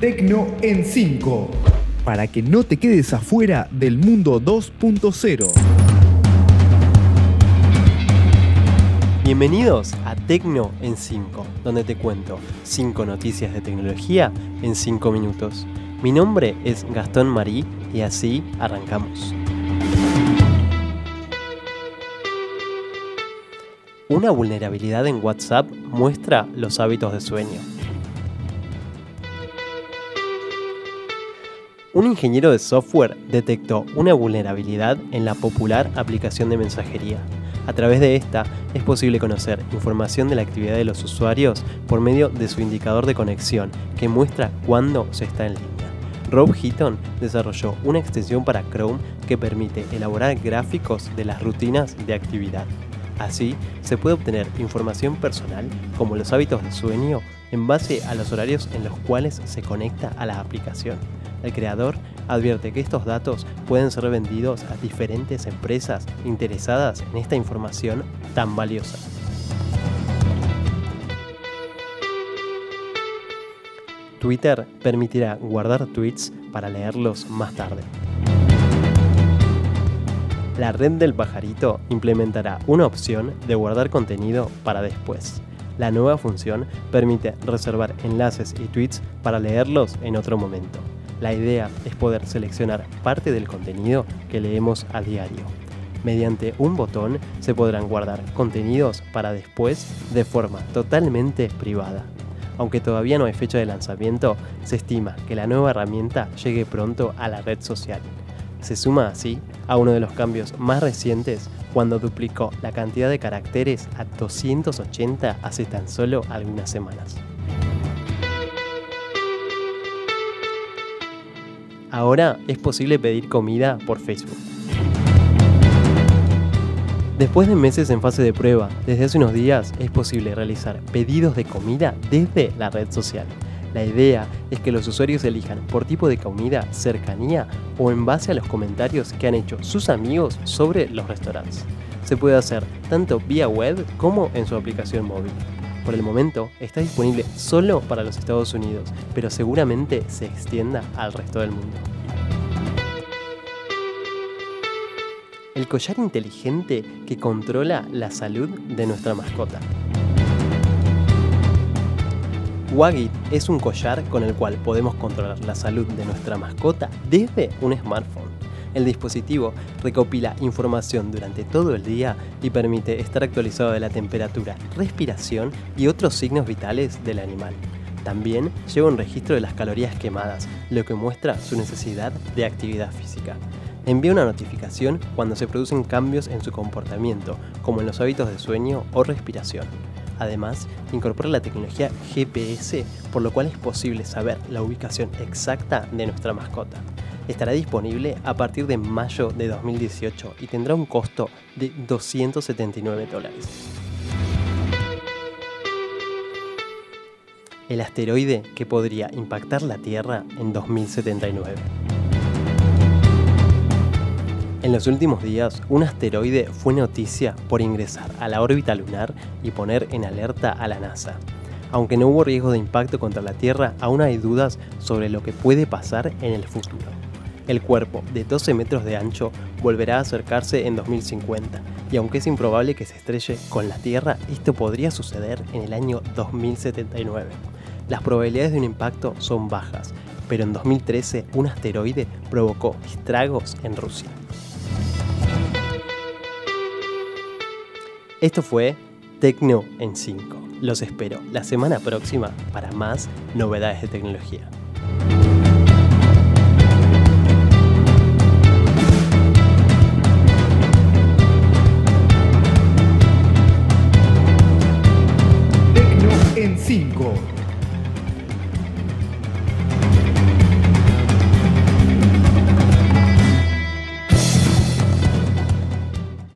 Tecno en 5. Para que no te quedes afuera del mundo 2.0. Bienvenidos a Tecno en 5, donde te cuento 5 noticias de tecnología en 5 minutos. Mi nombre es Gastón Marí y así arrancamos. Una vulnerabilidad en WhatsApp muestra los hábitos de sueño. Un ingeniero de software detectó una vulnerabilidad en la popular aplicación de mensajería. A través de esta es posible conocer información de la actividad de los usuarios por medio de su indicador de conexión que muestra cuándo se está en línea. Rob Heaton desarrolló una extensión para Chrome que permite elaborar gráficos de las rutinas de actividad. Así, se puede obtener información personal como los hábitos de sueño en base a los horarios en los cuales se conecta a la aplicación. El creador advierte que estos datos pueden ser vendidos a diferentes empresas interesadas en esta información tan valiosa. Twitter permitirá guardar tweets para leerlos más tarde. La red del pajarito implementará una opción de guardar contenido para después. La nueva función permite reservar enlaces y tweets para leerlos en otro momento. La idea es poder seleccionar parte del contenido que leemos a diario. Mediante un botón se podrán guardar contenidos para después de forma totalmente privada. Aunque todavía no hay fecha de lanzamiento, se estima que la nueva herramienta llegue pronto a la red social. Se suma así a uno de los cambios más recientes cuando duplicó la cantidad de caracteres a 280 hace tan solo algunas semanas. Ahora es posible pedir comida por Facebook. Después de meses en fase de prueba, desde hace unos días es posible realizar pedidos de comida desde la red social. La idea es que los usuarios elijan por tipo de comida, cercanía o en base a los comentarios que han hecho sus amigos sobre los restaurantes. Se puede hacer tanto vía web como en su aplicación móvil. Por el momento está disponible solo para los Estados Unidos, pero seguramente se extienda al resto del mundo. El collar inteligente que controla la salud de nuestra mascota. Wagit es un collar con el cual podemos controlar la salud de nuestra mascota desde un smartphone. El dispositivo recopila información durante todo el día y permite estar actualizado de la temperatura, respiración y otros signos vitales del animal. También lleva un registro de las calorías quemadas, lo que muestra su necesidad de actividad física. Envía una notificación cuando se producen cambios en su comportamiento, como en los hábitos de sueño o respiración. Además, incorpora la tecnología GPS, por lo cual es posible saber la ubicación exacta de nuestra mascota estará disponible a partir de mayo de 2018 y tendrá un costo de 279 dólares. El asteroide que podría impactar la Tierra en 2079. En los últimos días, un asteroide fue noticia por ingresar a la órbita lunar y poner en alerta a la NASA. Aunque no hubo riesgo de impacto contra la Tierra, aún hay dudas sobre lo que puede pasar en el futuro. El cuerpo, de 12 metros de ancho, volverá a acercarse en 2050, y aunque es improbable que se estrelle con la Tierra, esto podría suceder en el año 2079. Las probabilidades de un impacto son bajas, pero en 2013 un asteroide provocó estragos en Rusia. Esto fue Tecno en 5. Los espero la semana próxima para más novedades de tecnología.